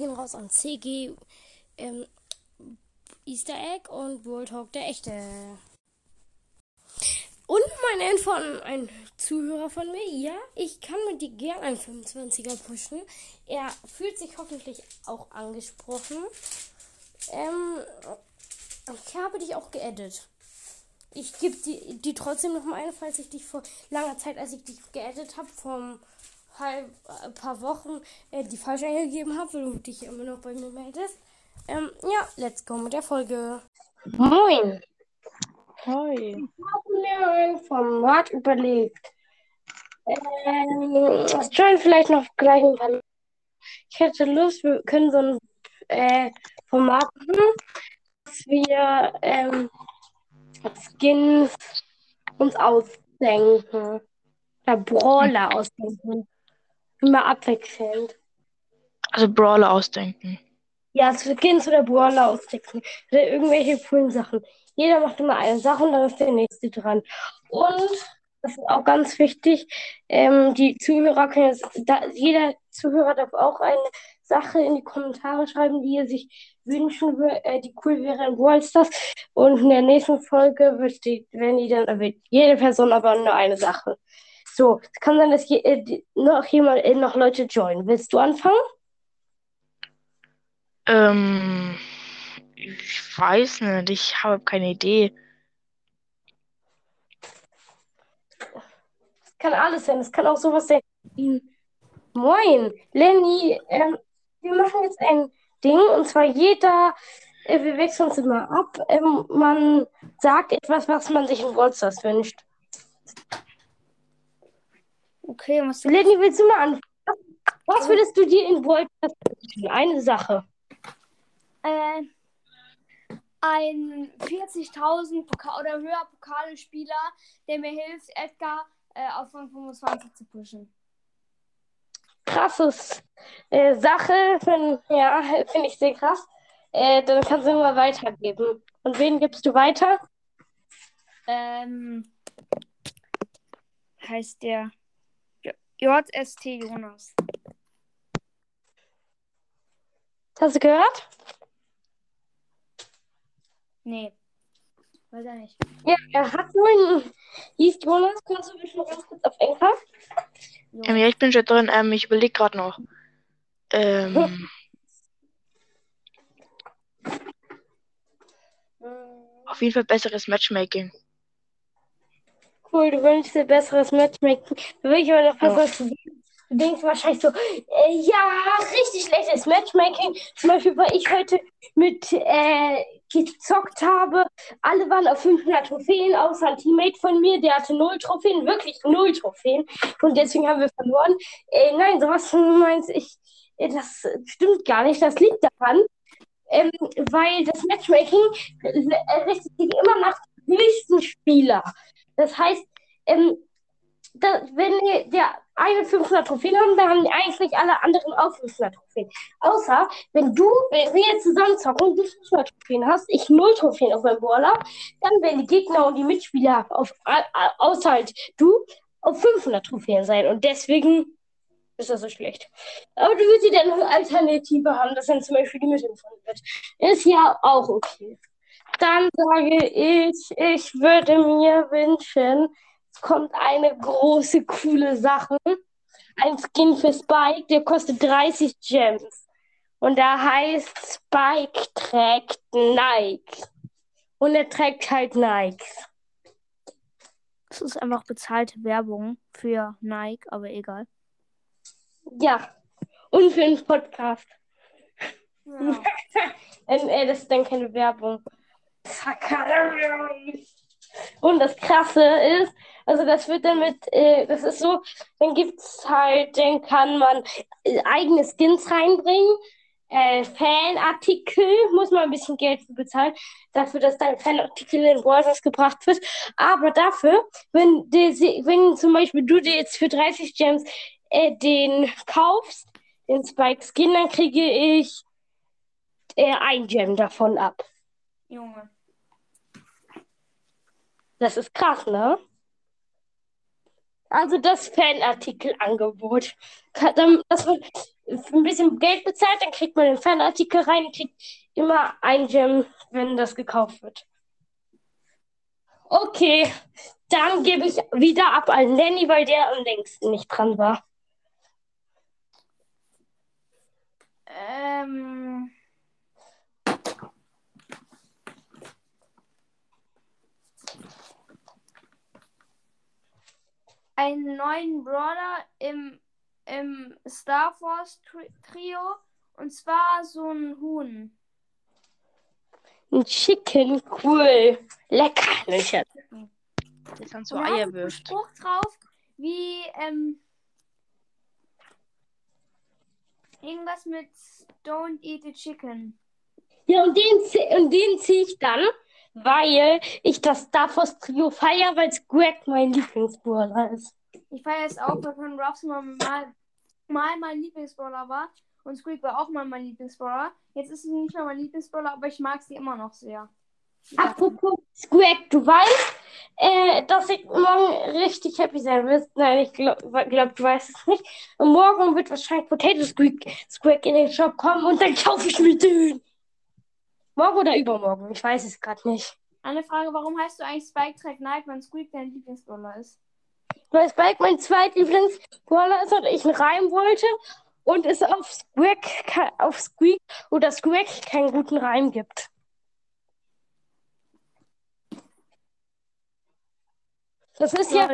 gehen raus an CG, ähm, Easter Egg und World Talk der echte. Und meine Info an einen Zuhörer von mir. Ja, ich kann mit dir gerne einen 25er pushen. Er fühlt sich hoffentlich auch angesprochen. Ähm, ich habe dich auch geedit. Ich gebe die, die trotzdem noch mal ein, falls ich dich vor langer Zeit, als ich dich geedit habe, vor halb, ein paar Wochen äh, die falsch eingegeben habe, weil du dich immer noch bei mir meldest. Ähm, ja, let's go mit der Folge. Moin. Hi. Ich habe mir ein Format überlegt. Ähm, es join vielleicht noch gleich ein paar. Ich hätte Lust, wir können so ein äh, Format machen, dass wir ähm, Skins uns ausdenken. Oder Brawler ausdenken. Immer abwechselnd. Also Brawler ausdenken. Ja, Skins oder Brawler ausdenken. Oder irgendwelche coolen Sachen. Jeder macht immer eine Sache und dann ist der nächste dran. Und das ist auch ganz wichtig. Ähm, die Zuhörer können jetzt, da, jeder Zuhörer darf auch eine Sache in die Kommentare schreiben, die er sich wünschen würde, äh, die cool wäre in Brawl Stars. Und in der nächsten Folge wird die, wenn die dann erwähnt, jede Person aber nur eine Sache. So, es kann sein, dass je, äh, noch jemand, äh, noch Leute joinen. Willst du anfangen? Ähm, ich weiß nicht, ich habe keine Idee. Es kann alles sein. Es kann auch sowas sein Moin, Lenny. Ähm, wir machen jetzt ein Ding und zwar jeder, äh, wir wechseln uns immer ab. Ähm, man sagt etwas, was man sich in Brawl Stars wünscht. Okay, was Lenny, willst du mal anfangen? Was würdest du dir in Stars wünschen? Eine Sache. äh, ein 40.000 Pokal oder höher Pokalspieler, der mir hilft, Edgar äh, auf Rang 25 zu pushen. krasses äh, Sache. Find, ja, finde ich sehr krass. Äh, dann kannst du immer weitergeben. Und wen gibst du weiter? Ähm, heißt der JST Jonas. Hast du gehört? Nee, weiß er nicht. Ja, er hat nur einen. Hieß Jonas. Kannst du mich noch ganz kurz auf Enker? Ähm, ja, ich bin schon drin. Ähm, ich überlege gerade noch. Ähm, auf jeden Fall besseres Matchmaking. Cool, du wünschst dir besseres Matchmaking. Da will ich aber noch dazu sagen. Du denkst wahrscheinlich so, äh, ja, richtig schlechtes Matchmaking. Zum Beispiel, weil ich heute mit äh, gezockt habe. Alle waren auf 500 Trophäen, außer ein Teammate von mir, der hatte null Trophäen, wirklich null Trophäen. Und deswegen haben wir verloren. Äh, nein, sowas meinst ich, äh, das stimmt gar nicht. Das liegt daran, ähm, weil das Matchmaking äh, richtet sich immer nach dem höchsten Spieler. Das heißt, ähm, da, wenn der eine 500 Trophäen haben, dann haben eigentlich alle anderen auch 500 Trophäen. Außer, wenn du, wenn wir jetzt zusammen zocken und du 500 Trophäen hast, ich 0 Trophäen auf meinem Brawler, dann werden die Gegner und die Mitspieler, auf, außer halt du, auf 500 Trophäen sein. Und deswegen ist das so schlecht. Aber du willst ja eine Alternative haben, dass dann zum Beispiel die Mitte gefunden wird. Ist ja auch okay. Dann sage ich, ich würde mir wünschen, es kommt eine große, coole Sache. Ein Skin für Spike, der kostet 30 Gems. Und der heißt Spike trägt Nike. Und er trägt halt Nikes. Das ist einfach bezahlte Werbung für Nike, aber egal. Ja. Und für einen Podcast. Ja. Äh, das ist dann keine Werbung. Und das Krasse ist, also das wird dann mit, äh, das ist so, dann gibt's halt, dann kann man äh, eigene Skins reinbringen, äh, Fanartikel, muss man ein bisschen Geld für bezahlen, dafür, dass dein Fanartikel in Brawlers gebracht wird. Aber dafür, wenn, die, wenn zum Beispiel du dir jetzt für 30 Gems äh, den kaufst, den Spike Skin, dann kriege ich äh, ein Gem davon ab. Junge. Das ist krass, ne? Also das Fanartikelangebot. Das wird für ein bisschen Geld bezahlt, dann kriegt man den Fanartikel rein und kriegt immer ein Gem, wenn das gekauft wird. Okay, dann gebe ich wieder ab an Lenny, weil der am längsten nicht dran war. Ähm. Einen neuen Brawler im, im Star Tri Trio. Und zwar so ein Huhn. Ein Chicken, cool. Lecker, ne Schatz. Der dann so er Eier wirft. Spruch drauf, wie, ähm, irgendwas mit Don't eat the chicken. Ja, und den, und den ziehe ich dann, weil ich das Star Wars Trio feiere, weil Squack mein Lieblingsbrawler ist. Ich feiere es auch, weil Con Ruffs mal, mal, mal mein Lieblingsbrawler war. Und Squeak war auch mal mein Lieblingsbrawler. Jetzt ist sie nicht mehr mein Lieblingsbrawler, aber ich mag sie immer noch sehr. Apropos Squack, du weißt, äh, dass ich morgen richtig happy sein wirst. Nein, ich glaube, glaub, du weißt es nicht. Und morgen wird wahrscheinlich Potato Squeak, Squack in den Shop kommen und dann kaufe ich mir den. Morgen oder übermorgen, ich weiß es gerade nicht. Eine Frage, warum heißt du eigentlich Spike Track Night, wenn Squeak dein Lieblingsbrawler ist? Weil Spike mein zweitlieblingsbrawler ist und ich einen Reim wollte und es auf Squeak, auf Squeak oder Squeak keinen guten Reim gibt. Das ist ja,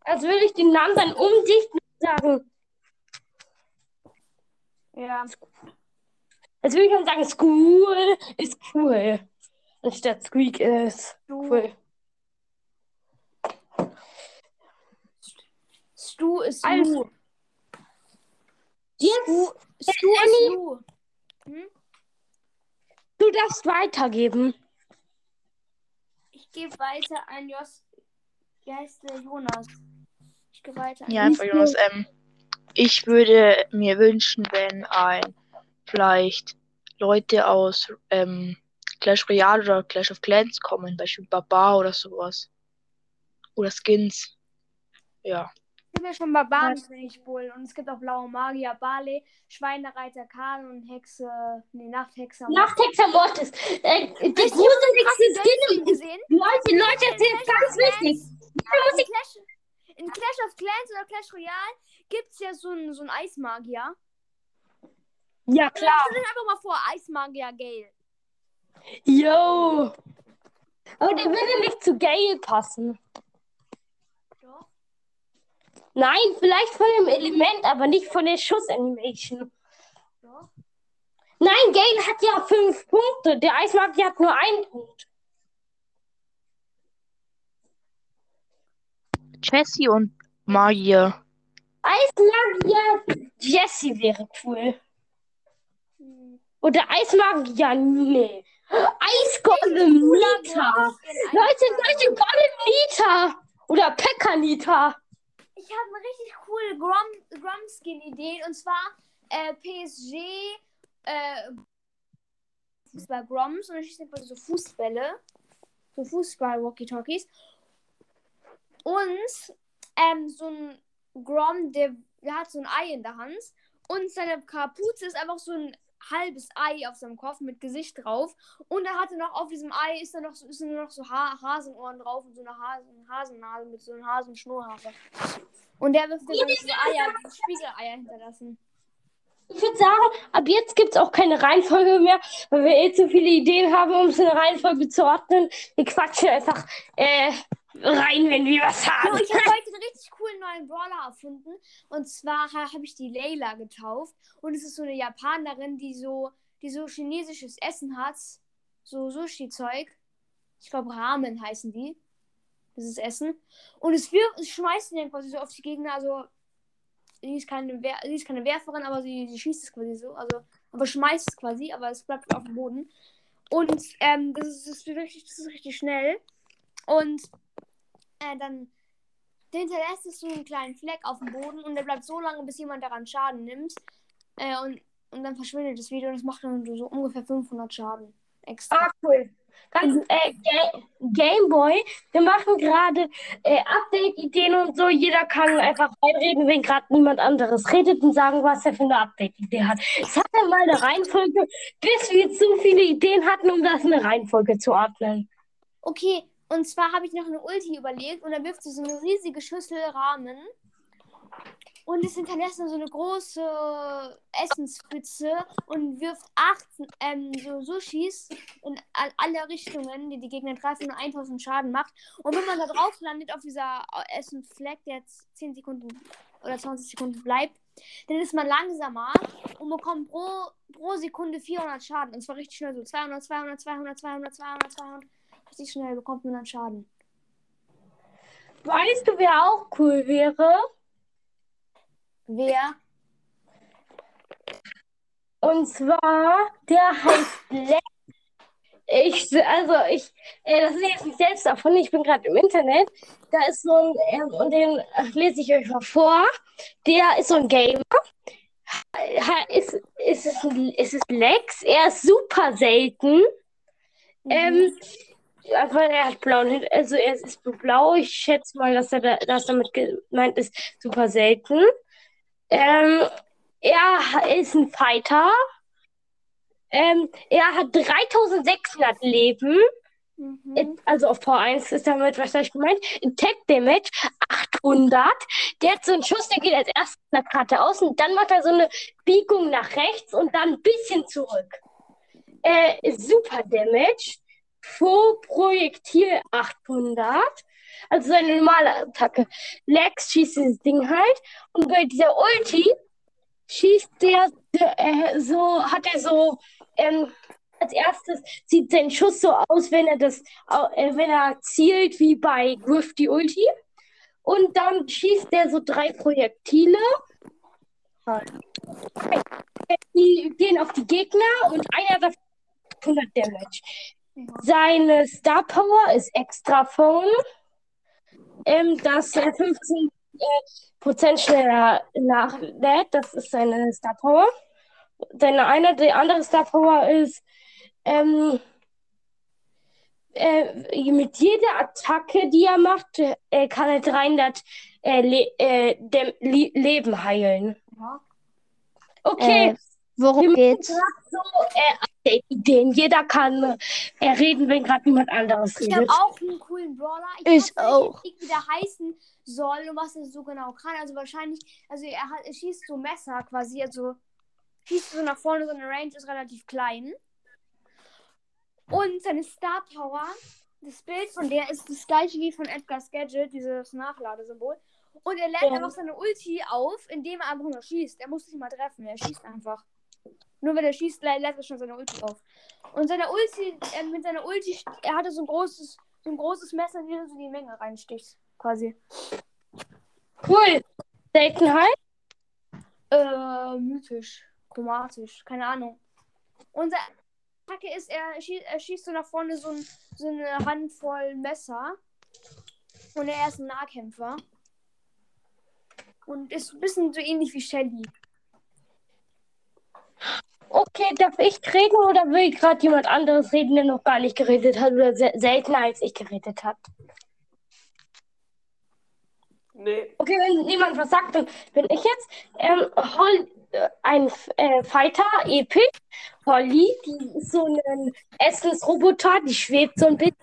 als würde ich den Namen dann umdichten und sagen. Ja. Als würde ich dann sagen, School ist cool. Anstatt Squeak ist Du, cool. Stu ist Also, Lu. Jetzt, Stu, Stu ist. Lu. Hm? du darfst weitergeben. Ich gebe weiter an Jos. Wie heißt der Jonas? Ich gebe weiter an Ja, einfach Jonas M. Ich würde mir wünschen, wenn ein vielleicht Leute aus ähm, Clash Royale oder Clash of Clans kommen, Beispiel Baba oder sowas. Oder Skins. Ja. Es gibt ja schon Barbarenkönig Bull und es gibt auch blaue Magier, Barley, Schweinereiter Karl und Hexe, nee, Nachthexer. Nachthexer Mortis. Äh, Ich einen gruseligste Skin gesehen. Leute, Leute, das ist Clash ganz wichtig. In, Clash, of Clans oder Clash Royale gibt es ja so einen so einen Eismagier. Ja, klar. Stell dir einfach mal vor, Eismagier Gale. Yo. Aber der würde nicht zu Gale passen. Doch. Nein, vielleicht von dem Element, aber nicht von der Schussanimation. Doch. Nein, Gale hat ja fünf Punkte. Der Eismagier hat nur einen Punkt. Jessie und Magier. Eismagier Jesse wäre cool. Hm. Oder Eismagier, nee. Eisgolem Nita. Leute. Leute, Golem Nita. Oder Pekka Nita. Ich habe eine richtig coole Grom, Grom-Skin-Idee und zwar äh, PSG äh, Fußball Groms und dann schießt einfach so Fußbälle. So Fußball-Walkie-Talkies. Und ähm, so ein Grom, der, der hat so ein Ei in der Hand und seine Kapuze ist einfach so ein halbes Ei auf seinem Kopf mit Gesicht drauf. Und er hatte noch auf diesem Ei ist da noch so, ist nur noch so ha Hasenohren drauf und so eine Hasen Hasennase mit so einem Hasenschnurrhaare. Und der wirft dann so Eier, so Spiegeleier hinterlassen. Ich würde sagen, ab jetzt gibt es auch keine Reihenfolge mehr, weil wir eh zu viele Ideen haben, um in eine Reihenfolge zu ordnen. Wir quatschen einfach äh, rein, wenn wir was haben. ich habe heute einen richtig coolen neuen Brawler erfunden. Und zwar ha habe ich die Layla getauft. Und es ist so eine Japanerin, die so, die so chinesisches Essen hat. So Sushi-Zeug. Ich glaube, Ramen heißen die. Das ist Essen. Und es, wir es schmeißt ihn dann quasi so auf die Gegner. Also, sie ist keine, Wer sie ist keine Werferin, aber sie, sie schießt es quasi so. Also, aber schmeißt es quasi, aber es bleibt auf dem Boden. Und ähm, das, ist, das, ist richtig, das ist richtig schnell. Und äh, dann hinterlässt es so einen kleinen Fleck auf dem Boden und der bleibt so lange, bis jemand daran Schaden nimmt. Äh, und, und dann verschwindet es wieder und das macht dann so ungefähr 500 Schaden extra. Ah, cool. Ganz, äh, Ga Gameboy, wir machen gerade äh, Update-Ideen und so. Jeder kann einfach reinreden, wenn gerade niemand anderes redet und sagen, was er für eine Update-Idee hat. Es hat dann mal eine Reihenfolge, bis wir zu viele Ideen hatten, um das in eine Reihenfolge zu ordnen. Okay, und zwar habe ich noch eine Ulti überlegt und dann wirft sie so eine riesige Schüssel Rahmen. Und es hinterlässt so eine große Essenspfütze und wirft acht ähm, so Sushis in all- alle Richtungen, die die Gegner treffen und 1000 Schaden macht. Und wenn man da drauf landet auf dieser Essensfleck, der jetzt 10 Sekunden oder 20 Sekunden bleibt, dann ist man langsamer und bekommt pro, pro Sekunde 400 Schaden. Und zwar richtig schnell so 200, 200, 200, 200, 200, 200. Richtig schnell bekommt man dann Schaden. Weißt du, wer auch cool wäre? Wer? Und zwar, der heißt Lex. Ich, also ich, äh, das lese ich nicht selbst davon, ich bin gerade im Internet. Da ist so ein, ähm, und den äh, lese ich euch mal vor. Der ist so ein Gamer. Ha, ist, ist, es, ist es Lex? Er ist super selten. Ähm, aber er hat blauen Hin also er ist blau. Ich schätze mal, dass er da, dass damit gemeint ist, super selten. Ähm, er ist ein Fighter. Ähm, er hat 3600 Leben. Mhm. Also auf V1 ist damit wahrscheinlich gemeint. Attack Damage 800. Der hat so einen Schuss, der geht als erstes nach geradeaus und dann macht er so eine Biegung nach rechts und dann ein bisschen zurück. Äh, Super Damage pro Projektil 800. Also seine normale Attacke. Lex schießt dieses Ding halt und bei dieser Ulti schießt der, der äh, so, hat er so, ähm, als erstes sieht sein Schuss so aus, wenn er das, äh, wenn er zielt, wie bei Griff die Ulti. Und dann schießt er so drei Projektile. Die gehen auf die Gegner und einer davon hat 100 Damage. Seine Star Power ist Extra Phone. Ähm, dass er 15 äh, Prozent schneller nachlädt. Das ist seine Star Power. Seine eine, die andere Star Power ist, ähm, äh, mit jeder Attacke, die er macht, äh, kann er 300 äh, le äh, Le Leben heilen. Ja. Okay, Äh, worum wir geht's? so äh, Update-Ideen. Jeder kann äh, reden, wenn gerade niemand anderes Ich habe redet. auch einen coolen Brawler. Ich, Ich weiß auch. nicht, wie der heißen soll und was er so genau kann. Also wahrscheinlich, also er, hat, er schießt so Messer quasi, also schießt so nach vorne, so eine Range ist relativ klein. Und seine Star Power, das Bild von der ist das gleiche wie von Edgar's Gadget, dieses Nachladesymbol. Und er lädt Ja. einfach seine Ulti auf, indem er einfach nur schießt. Er muss nicht mal treffen, er schießt einfach. Nur wenn er schießt, lä- lädt er schon seine Ulti auf. Und seine Ulti, äh, mit seiner Ulti, er hatte so ein großes, so ein großes Messer, in das du die Menge reinstichst. Quasi. Cool. Seltenheit. Äh, mythisch. Chromatisch. Keine Ahnung. Unser Attacke ist, er schießt, er schießt so nach vorne so, ein, so eine Handvoll Messer. Und er ist ein Nahkämpfer. Und ist ein bisschen so ähnlich wie Shelly. Okay, darf ich reden oder will gerade jemand anderes reden, der noch gar nicht geredet hat oder se seltener als ich geredet hat? Nee. Okay, wenn niemand was sagt, dann bin ich jetzt. Ähm, Hol äh, ein äh, Fighter, Epic. Holly, die ist so ein Essensroboter, die schwebt so ein bisschen.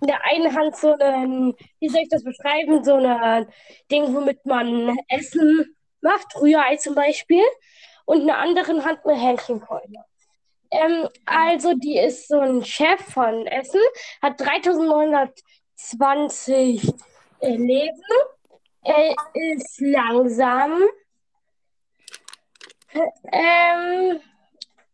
In der einen Hand so ein, wie soll ich das beschreiben, so ein Ding, womit man Essen macht, Rührei zum Beispiel. Und in der anderen Hand eine Hähnchenkeule. Ähm, also, die ist so ein Chef von Essen, hat 3920 äh, Leben. Er ist langsam. Ähm,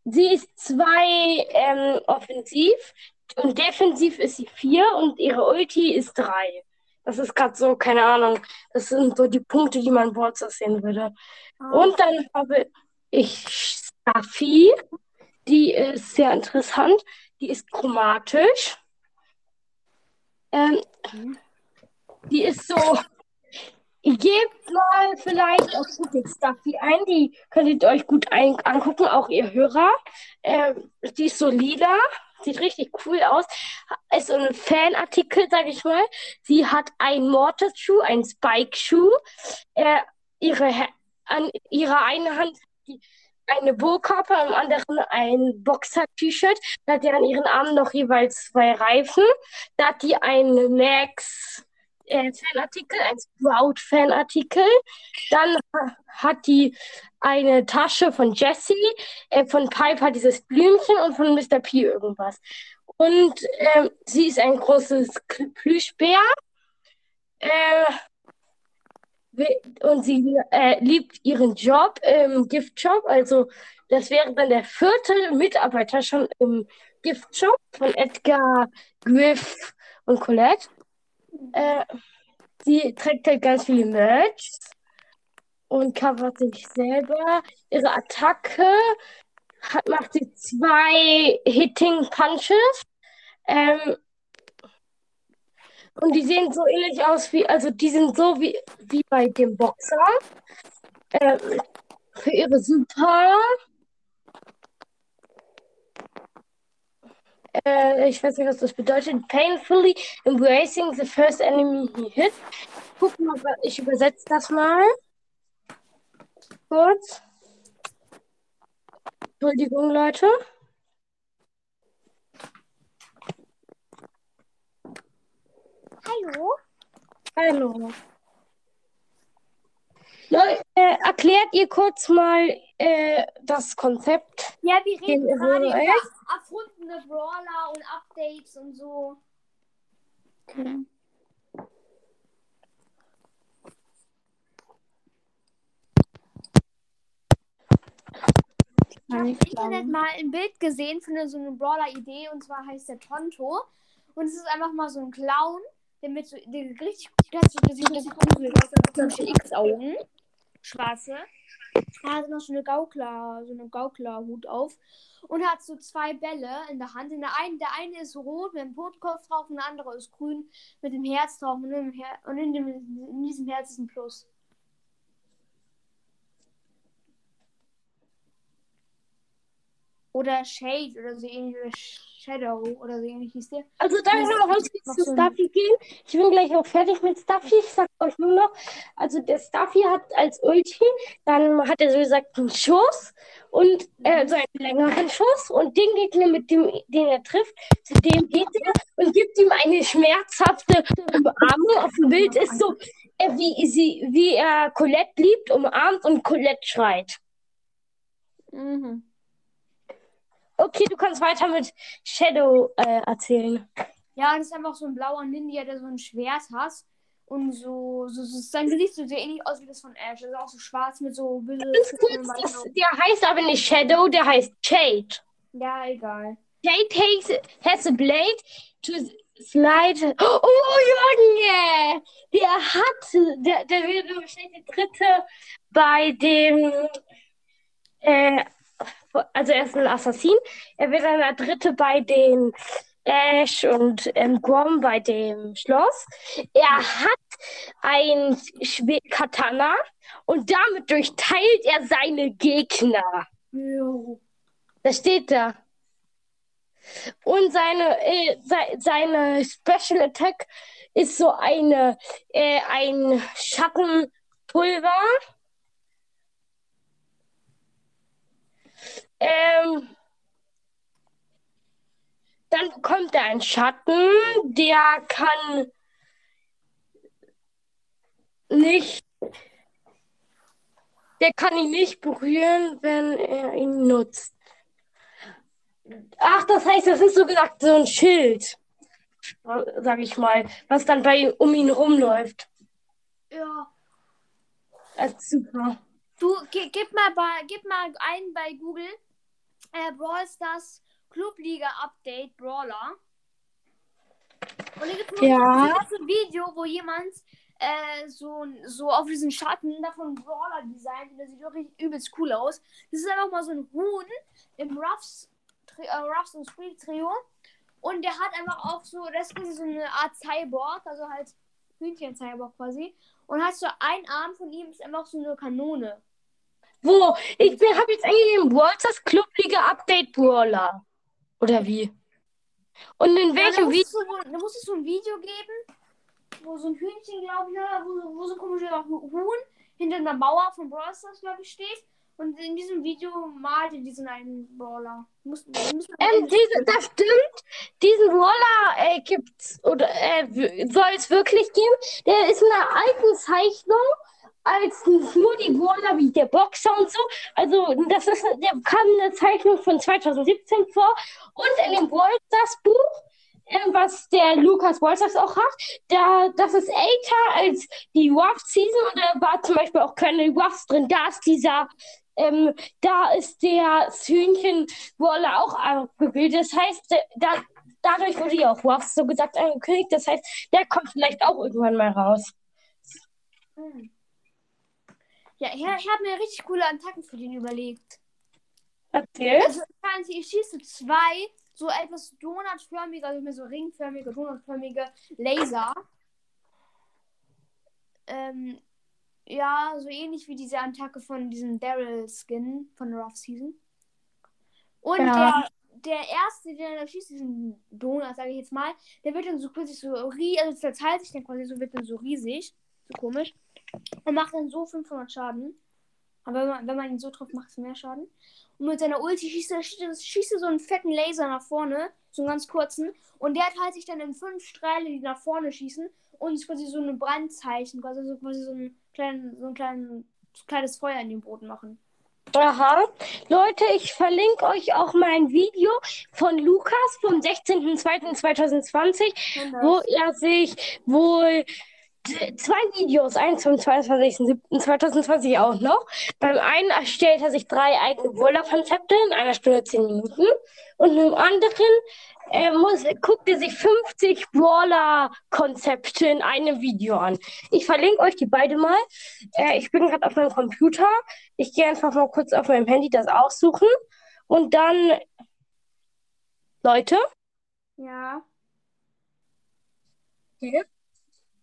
sie ist zwei ähm, offensiv und defensiv ist sie vier und ihre Ulti ist drei. Das ist gerade so, keine Ahnung. Das sind so die Punkte, die man Boards sehen würde. Und dann habe ich Staffi. Die ist sehr interessant. Die ist chromatisch. Ähm, die ist so. Gebt mal vielleicht auf Google Stuffy ein. Die könntet ihr euch gut ein angucken, auch ihr Hörer. Ähm, die ist so lila sieht richtig cool aus. Ist so ein Fanartikel, sag ich mal. Sie hat einen Mortis-Schuh, einen Spike-Schuh. Äh, ihre, an ihrer einen Hand eine Burgkappe, am anderen ein Boxer-T-Shirt. Da hat die an ihren Armen noch jeweils zwei Reifen. Da hat die einen Max äh, Fanartikel, ein Sprout-Fanartikel. Dann ha- hat die eine Tasche von Jessie, äh, von Piper dieses Blümchen und von Mr. P irgendwas. Und ähm, sie ist ein großes Plüschbär. Äh, und sie äh, liebt ihren Job im Giftshop. Also das wäre dann der vierte Mitarbeiter schon im Giftshop von Edgar, Griff und Colette. Äh, sie trägt halt ganz viele Merch und covert sich selber. Ihre Attacke hat, macht sie zwei Hitting Punches. Ähm, und die sehen so ähnlich aus wie, also die sind so wie, wie bei dem Boxer. Ähm, für ihre Super. Äh, ich weiß nicht, was das bedeutet. Painfully embracing the first enemy he hit. Guck mal, ich übersetze das mal. Kurz. Entschuldigung, Leute. Hallo? Hallo. Leute, äh, erklärt ihr kurz mal äh, das Konzept? Ja, wir reden Den gerade über erfundene Brawler und Updates und so. Okay. Ich habe im Internet mal ein Bild gesehen von so einer Brawler-Idee und zwar heißt der Tonto. Und es ist einfach mal so ein Clown, der mit so, der richtig, hat so, sieht richtig gruselig aus, der hat so X-Augen, schwarze. Er hat noch so eine Gaukler, so eine Gauklerhut auf und hat so zwei Bälle in der Hand. In der, einen, der eine ist rot mit dem Totkopf drauf und der andere ist grün mit dem Herz drauf und, in, Her und in, dem, in diesem Herz ist ein Plus. Oder Shade oder so ähnlich. Oder Shadow oder so ähnlich hieß der. Also darf ich noch ganz kurz zu Stuffy gehen? Ich bin gleich auch fertig mit Stuffy. Ich sag euch nur noch, also der Stuffy hat als Ulti, dann hat er so gesagt einen Schuss und äh, so einen längeren Schuss und den Gegner, mit dem, den er trifft, zu dem geht er und gibt ihm eine schmerzhafte Umarmung. Auf dem Bild ist so, äh, wie, sie, wie er Colette liebt, umarmt und Colette schreit. Mhm. Okay, du kannst weiter mit Shadow äh, erzählen. Ja, das ist einfach so ein blauer Ninja, der so ein Schwert hat. Und so, so, so sein Gesicht so ähnlich aus wie das von Ash. Das ist auch so schwarz mit so das, der heißt aber nicht Shadow, der heißt Shade. Ja, egal. Shade takes, has a blade to slide. Oh, Junge! Der hat, der, der wird wahrscheinlich der dritte bei dem, äh, also er ist ein Assassin. Er wird dann der dritte bei den Ash und ähm, Grom bei dem Schloss. Er hat ein Schwe Katana und damit durchteilt er seine Gegner. Jo. Das steht da. Und seine, äh, se seine Special Attack ist so eine, äh, ein Schattenpulver. Ähm, dann bekommt er einen Schatten, der kann nicht, der kann ihn nicht berühren, wenn er ihn nutzt. Ach, das heißt, das ist so gesagt so ein Schild, sag ich mal, was dann bei um ihn rumläuft. Ja. Das ist super. Du, gib mal bei, gib mal ein bei Google. Äh, Brawl Stars Clubliga Update Brawler. Und da gibt es Ja. ein Video, wo jemand äh, so, so auf diesen Schatten davon Brawler designt. Und der sieht wirklich übelst cool aus. Das ist einfach mal so ein Huhn im Ruffs, äh, Ruffs und Squeak Trio. Und der hat einfach auch so, das ist so eine Art Cyborg, also halt Hühnchen-Cyborg quasi. Und hast so ein Arm von ihm ist einfach so eine Kanone. Wo? Ich habe jetzt eingegeben, Walters Clubliga Update Brawler. Oder wie? Und in welchem Video? da muss es so ein Video geben, wo so ein Hühnchen, glaube ich, oder wo, wo so ein komischer Huhn hinter einer Mauer von Brawl Stars, glaube ich, steht. Und in diesem Video malt er diesen einen Brawler. Muss, muss Ähm, diese, das stimmt. Diesen Brawler äh, gibt's oder äh, soll es wirklich geben. Der ist in einer alten Zeichnung als nur die Brawler wie der Boxer und so. Also das ist, der kam in der Zeichnung von 2017 vor und in dem Stars Buch, ähm, was der Lukas Stars auch hat, da das ist älter als die Ruff Season und da war zum Beispiel auch keine Ruffs drin. Da ist dieser ähm, da ist der Hühnchen Brawler auch abgebildet. Das heißt, der- da, dadurch wurde ja auch Ruffs so gesagt angekündigt. Das heißt, der kommt vielleicht auch irgendwann mal raus. Hm. Ja, ich, ich habe mir richtig coole Attacken für den überlegt. Erzähl. Also, ich schieße zwei so etwas donutförmige, also mehr so ringförmige, donutförmige Laser. Ähm, ja, so ähnlich wie diese Attacke von diesem Daryl-Skin von der Off-Season. Und Ja. der, der erste, der da schießt, diesen Donut, sage ich jetzt mal, der wird dann so plötzlich so riesig, also zerteilt sich dann quasi so, wird dann so riesig, so komisch, und macht dann so 500 Schaden. Aber wenn man, wenn man ihn so trifft, macht es mehr Schaden. Und mit seiner Ulti schießt er, schießt, er so einen fetten Laser nach vorne, so einen ganz kurzen. Und der teilt sich dann in fünf Strahle, die nach vorne schießen und ist quasi so ein Brandzeichen, quasi so, quasi so ein, kleinen, so ein kleinen, so kleines Feuer in den Boden machen. Aha. Leute, ich verlinke euch auch mal ein Video von Lukas vom 16.02.2020, wo er sich wohl zwei Videos, eins vom 22.07.2020 auch noch. Beim einen erstellt er sich drei eigene Brawler-Konzepte in einer Stunde zehn Minuten und im anderen äh, muss, guckt er sich 50 Brawler-Konzepte in einem Video an. Ich verlinke euch die beide mal. Äh, ich bin gerade auf meinem Computer. Ich gehe einfach mal kurz auf meinem Handy das aussuchen und dann, Leute, Ja. Okay.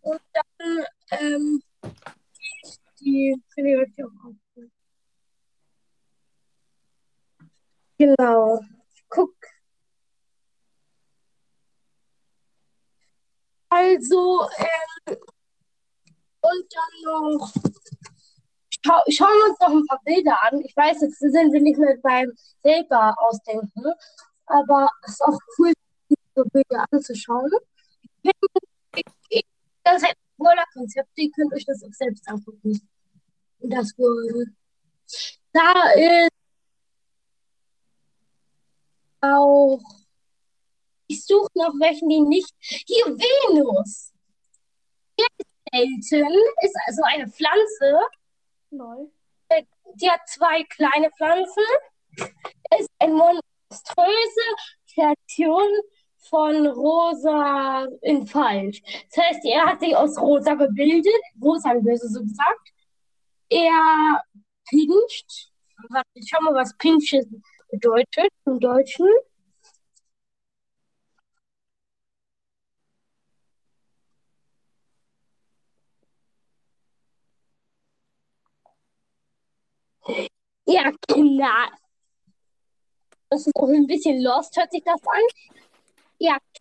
Und dann ähm, die Prävention aufnehmen. Genau. Guck. Also, ähm, und dann noch. Schau, schauen wir uns noch ein paar Bilder an. Ich weiß, jetzt sind wir nicht mehr beim selber ausdenken, aber es ist auch cool, sich so Bilder anzuschauen. Das ist ein Wohler-Konzept, ihr könnt euch das auch selbst angucken. Das wohl. Da ist auch. Ich suche noch welchen, die nicht. Hier, Venus. Der ist selten. Ist also eine Pflanze. Lol. Die hat zwei kleine Pflanzen. Ist eine monströse Kreation von Rosa in Falsch. Das heißt, er hat sich aus Rosa gebildet. Rosa im Böse so gesagt. Er pinscht. Warte, ich schau mal, was pinchen bedeutet im Deutschen. Ja, klar. Das ist auch ein bisschen lost, hört sich das an.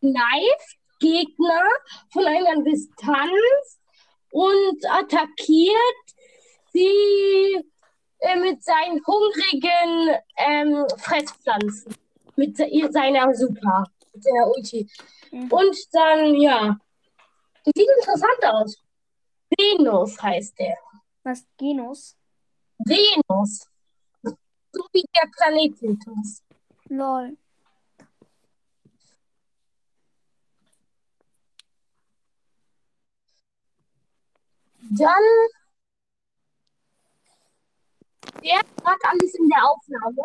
Kneift Gegner von einer Distanz und attackiert sie äh, mit seinen hungrigen ähm, Fresspflanzen. Mit se seiner Super, mit seiner Ulti. Mhm. Und dann, ja. Sieht interessant aus. Venus heißt der. Was? Genus? Venus. So wie der Planet Venus. Lol. Dann. Wer hat gerade alles in der Aufnahme?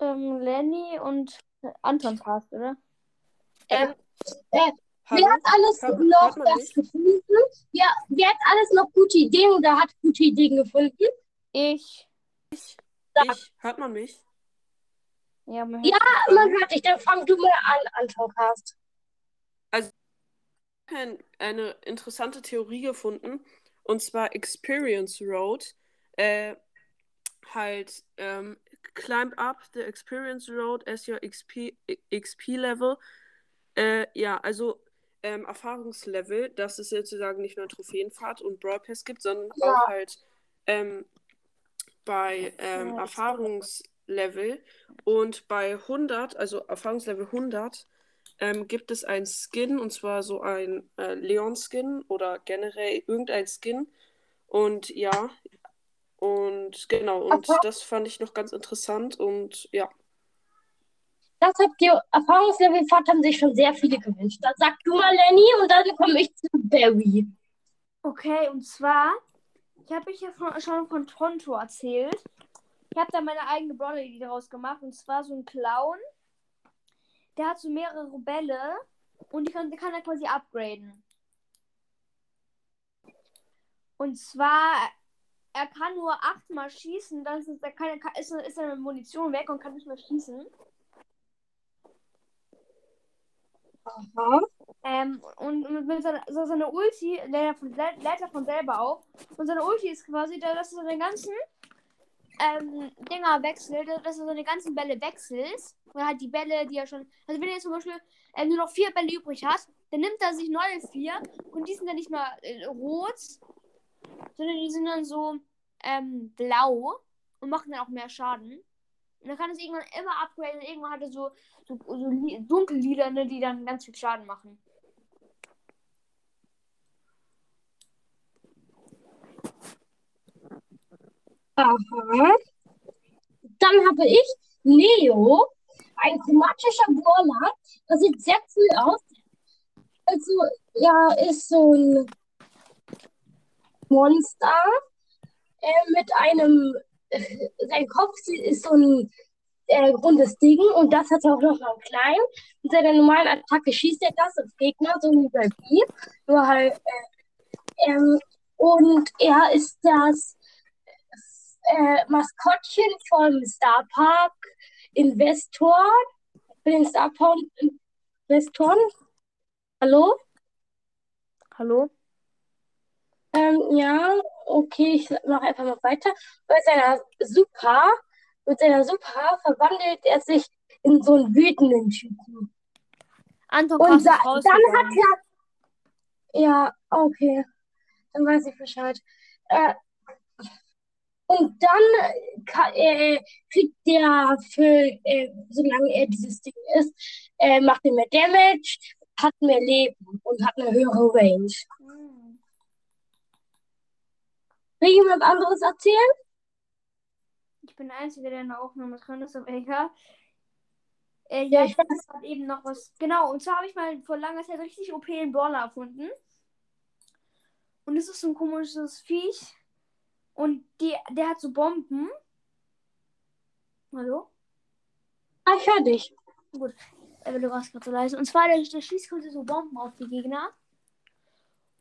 Ähm, Lenny und Anton passt, oder? Ähm, äh, Hallo? wer hat alles Hört- noch das gefunden? Ja, wer hat alles noch gute Ideen oder hat gute Ideen gefunden? Ich. Ich, hört man mich? Ja, man hört Ja, man hört dich. Dann fang du mal an, Anton Cast. Ein, eine interessante Theorie gefunden. Und zwar Experience Road. Äh, halt, ähm, climb up the experience road as your XP, XP level. Äh, ja, also ähm, Erfahrungslevel, dass es sozusagen nicht nur Trophäenfahrt und Brawl Pass gibt, sondern Ja. auch halt ähm, bei ähm, Erfahrungslevel und bei 100, also Erfahrungslevel 100, ähm, gibt es ein Skin und zwar so ein äh, Leon-Skin oder generell irgendein Skin. Und ja, und genau, und Aber- das fand ich noch ganz interessant und ja. Das hat die Erfahrungslevelfahrt haben sich schon sehr viele gewünscht. Dann sag du mal, Lenny, und dann komme ich zu Barry. Okay, und zwar, ich habe euch ja von, schon von Tonto erzählt. Ich habe da meine eigene Brawler-Idee daraus gemacht. Und zwar so ein Clown. Der hat so mehrere Bälle. Und die kann, kann er quasi upgraden. Und zwar, er kann nur achtmal schießen. Dann ist, er kann, ist, ist seine Munition weg und kann nicht mehr schießen. Aha. Ähm, und mit, seiner, so seiner Ulti lädt er, von, lädt er von selber auf. Und seine Ulti ist quasi, da- dass er seine ganzen ähm, Dinger wechselt, dass er seine ganzen Bälle wechselt. Oder halt die Bälle, die er schon. Also wenn er jetzt zum Beispiel ähm, nur noch vier Bälle übrig hat, dann nimmt er sich neue vier und die sind dann nicht mehr äh, rot, sondern die sind dann so ähm, blau und machen dann auch mehr Schaden. Und dann kann es irgendwann immer upgraden irgendwann hat er so, so, so li- dunkellilane, die dann ganz viel Schaden machen. Aha. Dann habe ich Leo, ein chromatischer Brawler. Das sieht sehr cool aus. Also, ja, ist so ein Monster äh, mit einem, äh, sein Kopf ist so ein äh, rundes Ding und das hat er auch noch mal klein. Mit seiner normalen Attacke schießt er das auf Gegner, so wie bei B. Nur halt, äh, ähm, und er ist das äh, Maskottchen vom Star Park Investor. Für den Star Park Investoren. Hallo? Hallo? Ähm, ja, okay, ich mache einfach mal weiter. Bei seiner Super, mit seiner Super verwandelt er sich in so einen wütenden Typen. Anton Und da, dann hat er. Ja, okay. Dann weiß ich Bescheid. Äh, und dann äh, ka- äh, kriegt der für, äh, solange er dieses Ding ist, äh, macht er mehr Damage, hat mehr Leben und hat eine höhere Range. Hm. Will jemand anderes erzählen? Ich bin der Einzige, der in der Aufnahme drin ist, aber egal. Äh, Ja, ich weiß gerade eben noch was. Genau, und zwar habe ich mal vor langer Zeit richtig OP einen Brawler erfunden. Und es ist so ein komisches Viech. Und die, der hat so Bomben. Hallo? Ah, ich höre dich. Äh, du warst gerade so leise. Und zwar, der, der schießt quasi so Bomben auf die Gegner.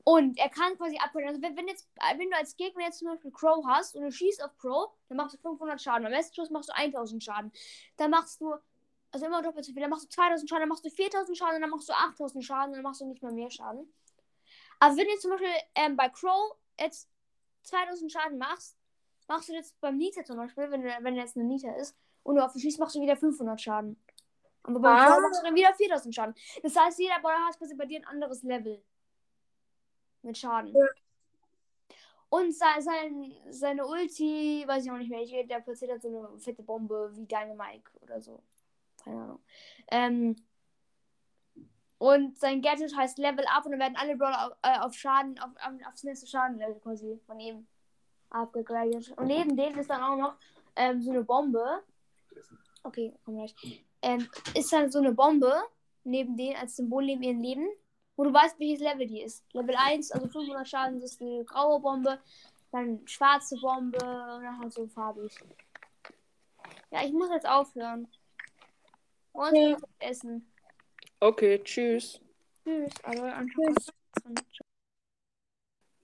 Und er kann quasi abholen. Also, wenn, wenn, jetzt, wenn du als Gegner jetzt zum Beispiel Crow hast und du schießt auf Crow, dann machst du 500 Schaden. Am besten Schuss machst du 1000 Schaden. Dann machst du, also immer doppelt so viel. Dann machst du 2000 Schaden, dann machst du 4000 Schaden, dann machst du 8000 Schaden, dann machst du nicht mehr mehr Schaden. Aber wenn jetzt zum Beispiel ähm, bei Crow jetzt 2000 Schaden machst, machst du jetzt beim Nita zum Beispiel, wenn, wenn jetzt eine Nita ist, und du auf ihn schießt, machst du wieder 500 Schaden. Aber beim Ah. Machst du dann wieder 4000 Schaden. Das heißt, jeder Brawler hat quasi bei dir ein anderes Level. Mit Schaden. Ja. Und sein, sein, seine Ulti, weiß ich auch nicht welche, der platziert hat so eine fette Bombe wie Dynamite oder so. Keine Ahnung. Ähm, und sein Gadget heißt Level Up und dann werden alle Brawler auf, äh, auf Schaden, auf, auf, aufs nächste Schadenlevel quasi von ihm abgegradet. Und neben denen ist dann auch noch ähm, so eine Bombe. Okay, komm gleich. Ähm, ist dann so eine Bombe neben denen als Symbol neben ihrem Leben, wo du weißt, welches Level die ist. Level 1, also 500 Schaden, das ist die graue Bombe, dann schwarze Bombe und dann halt so farbig. Ja, ich muss jetzt aufhören. Und Okay. essen. Okay, tschüss. Tschüss, aber an Tschüss.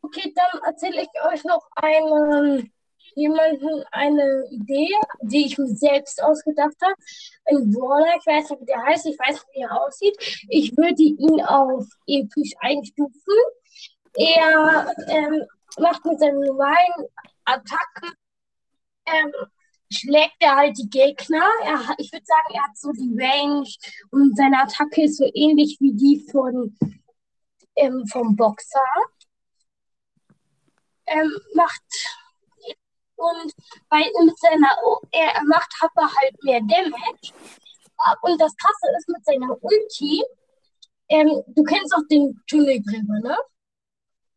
Okay, dann erzähle ich euch noch einen, jemanden eine Idee, die ich mir selbst ausgedacht habe. Ein Brawler, ich weiß nicht, wie der heißt, ich weiß nicht, wie er aussieht. Ich würde ihn auf episch einstufen. Er ähm, macht mit seinen normalen Attacken ähm, schlägt er halt die Gegner. Er, ich würde sagen, er hat so die Range und seine Attacke ist so ähnlich wie die von, ähm, vom Boxer. Ähm, macht und bei, mit seiner, er, macht aber halt mehr Damage. Und das Krasse ist mit seiner Ulti, ähm, du kennst auch den Tunnelgräber, ne?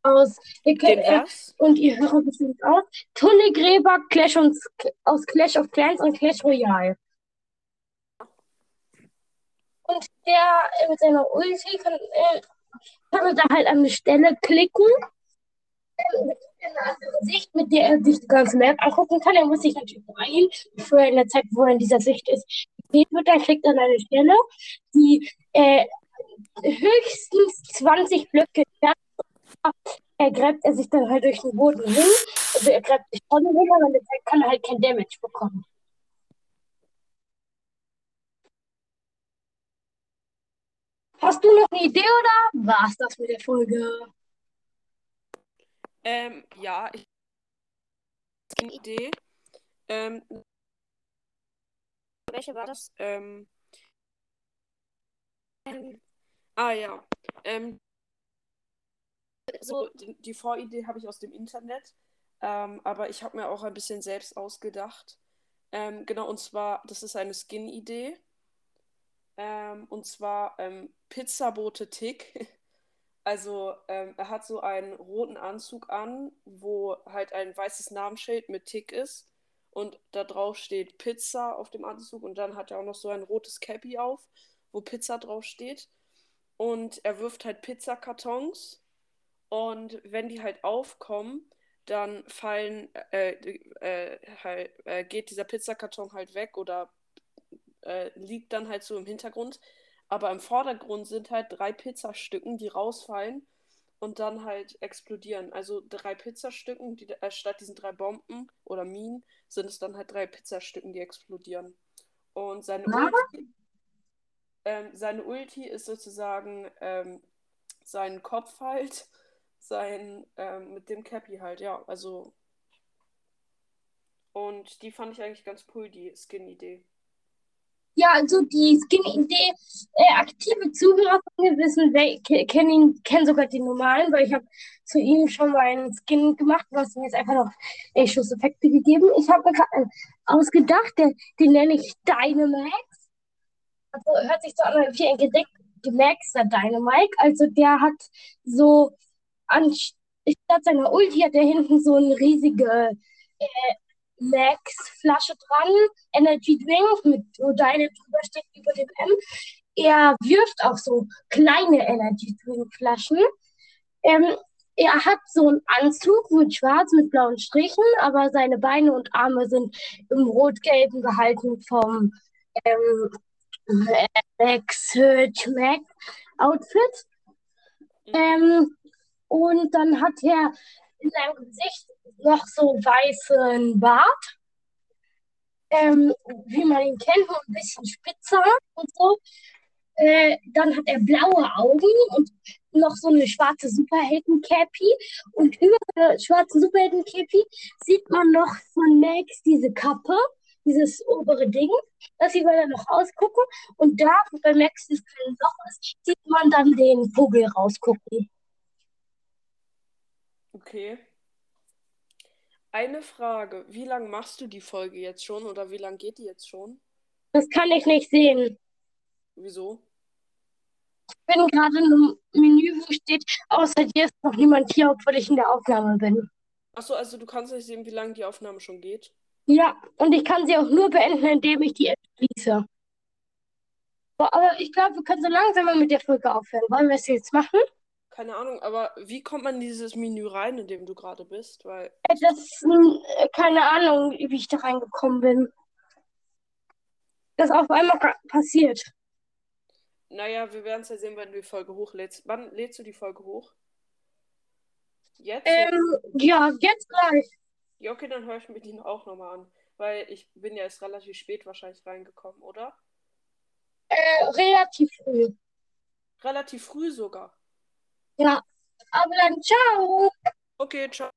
Aus, ihr Den kennt, äh, und ihr hört bestimmt aus. Tunnelgräber Clash und, aus Clash of Clans und Clash Royale. Und der äh, mit seiner Ulti kann, äh, kann da halt an eine Stelle klicken. anderen Sicht, mit der er sich die ganze Map angucken kann. Er muss sich natürlich beeilen, bevor er in der Zeit, wo er in dieser Sicht ist, gesehen wird. Er an eine Stelle, die äh, höchstens 20 Blöcke entfernt. Er gräbt er sich dann halt durch den Boden hin. Also er gräbt sich schon hin, aber Zeit kann er halt kein Damage bekommen. Hast du noch eine Idee oder war's das mit der Folge? Ähm, ja, ich eine Idee. Ähm, Welche war das? ähm, ah ja. Ähm, so, die, die Voridee habe ich aus dem Internet, ähm, aber ich habe mir auch ein bisschen selbst ausgedacht. Ähm, genau, und zwar, das ist eine Skin-Idee. Ähm, und zwar ähm, Pizzabote Tick. Also ähm, er hat so einen roten Anzug an, wo halt ein weißes Namensschild mit Tick ist. Und da drauf steht Pizza auf dem Anzug. Und dann hat er auch noch so ein rotes Cappy auf, wo Pizza drauf steht. Und er wirft halt Pizzakartons. Und wenn die halt aufkommen, dann fallen, äh, äh, halt, äh, geht dieser Pizzakarton halt weg oder äh, liegt dann halt so im Hintergrund. Aber im Vordergrund sind halt drei Pizzastücken, die rausfallen und dann halt explodieren. Also drei Pizzastücken, die, äh, statt diesen drei Bomben oder Minen, sind es dann halt drei Pizzastücken, die explodieren. Und seine Ulti, ähm, seine Ulti ist sozusagen ähm, sein Kopf halt, sein, ähm, mit dem Cappy halt, ja, also. Und die fand ich eigentlich ganz cool, die Skin-Idee. Ja, also die Skin-Idee, äh, aktive Zuhörer von mir wissen, kennen kennen sogar den normalen, weil ich habe zu ihm schon mal einen Skin gemacht, was ihm jetzt einfach noch äh, Schusseffekte gegeben. Ich habe mir gerade einen ausgedacht, der, den nenne ich Dynamax. Also hört sich so an wie ein Gedicht, Maxer Dynamite. Also der hat so an, statt seiner Ulti hat er hinten so eine riesige äh, Max-Flasche dran, Energy Drink, mit, wo deine drüber steht über dem M. Er wirft auch so kleine Energy Drink-Flaschen. Ähm, er hat so einen Anzug mit schwarz, mit blauen Strichen, aber seine Beine und Arme sind im rot-gelben gehalten vom ähm, Max Search Mac Outfit. Ähm, und dann hat er in seinem Gesicht noch so weißen Bart, ähm, wie man ihn kennt, nur ein bisschen spitzer und so. Äh, dann hat er blaue Augen und noch so eine schwarze Superhelden-Cappy. Und über der schwarzen Superhelden-Cappy sieht man noch von Max diese Kappe, dieses obere Ding. Das sieht man dann noch rausgucken. Und da, wo bei Max das kleine Loch ist, sieht man dann den Vogel rausgucken. Okay. Eine Frage. Wie lange machst du die Folge jetzt schon oder wie lange geht die jetzt schon? Das kann ich nicht sehen. Wieso? Ich bin gerade in einem Menü, wo steht, außer dir ist noch niemand hier, obwohl ich in der Aufnahme bin. Achso, also du kannst nicht sehen, wie lange die Aufnahme schon geht. Ja, und ich kann sie auch nur beenden, indem ich die App schließe. Aber ich glaube, wir können so langsam mal mit der Folge aufhören. Wollen wir es jetzt machen? Keine Ahnung, aber wie kommt man in dieses Menü rein, in dem du gerade bist? Weil, Äh, Das ist äh, keine Ahnung, wie ich da reingekommen bin. Das ist auf einmal passiert. naja, wir werden es ja sehen, wenn du die Folge hochlädst. Wann lädst du die Folge hoch? Jetzt? Ähm, ja, jetzt gleich. Ja, okay, dann höre ich mir die auch nochmal an. Weil ich bin ja erst relativ spät wahrscheinlich reingekommen, oder? Äh, relativ früh. Relativ früh sogar. Ja. Aber dann ciao. Okay, ciao.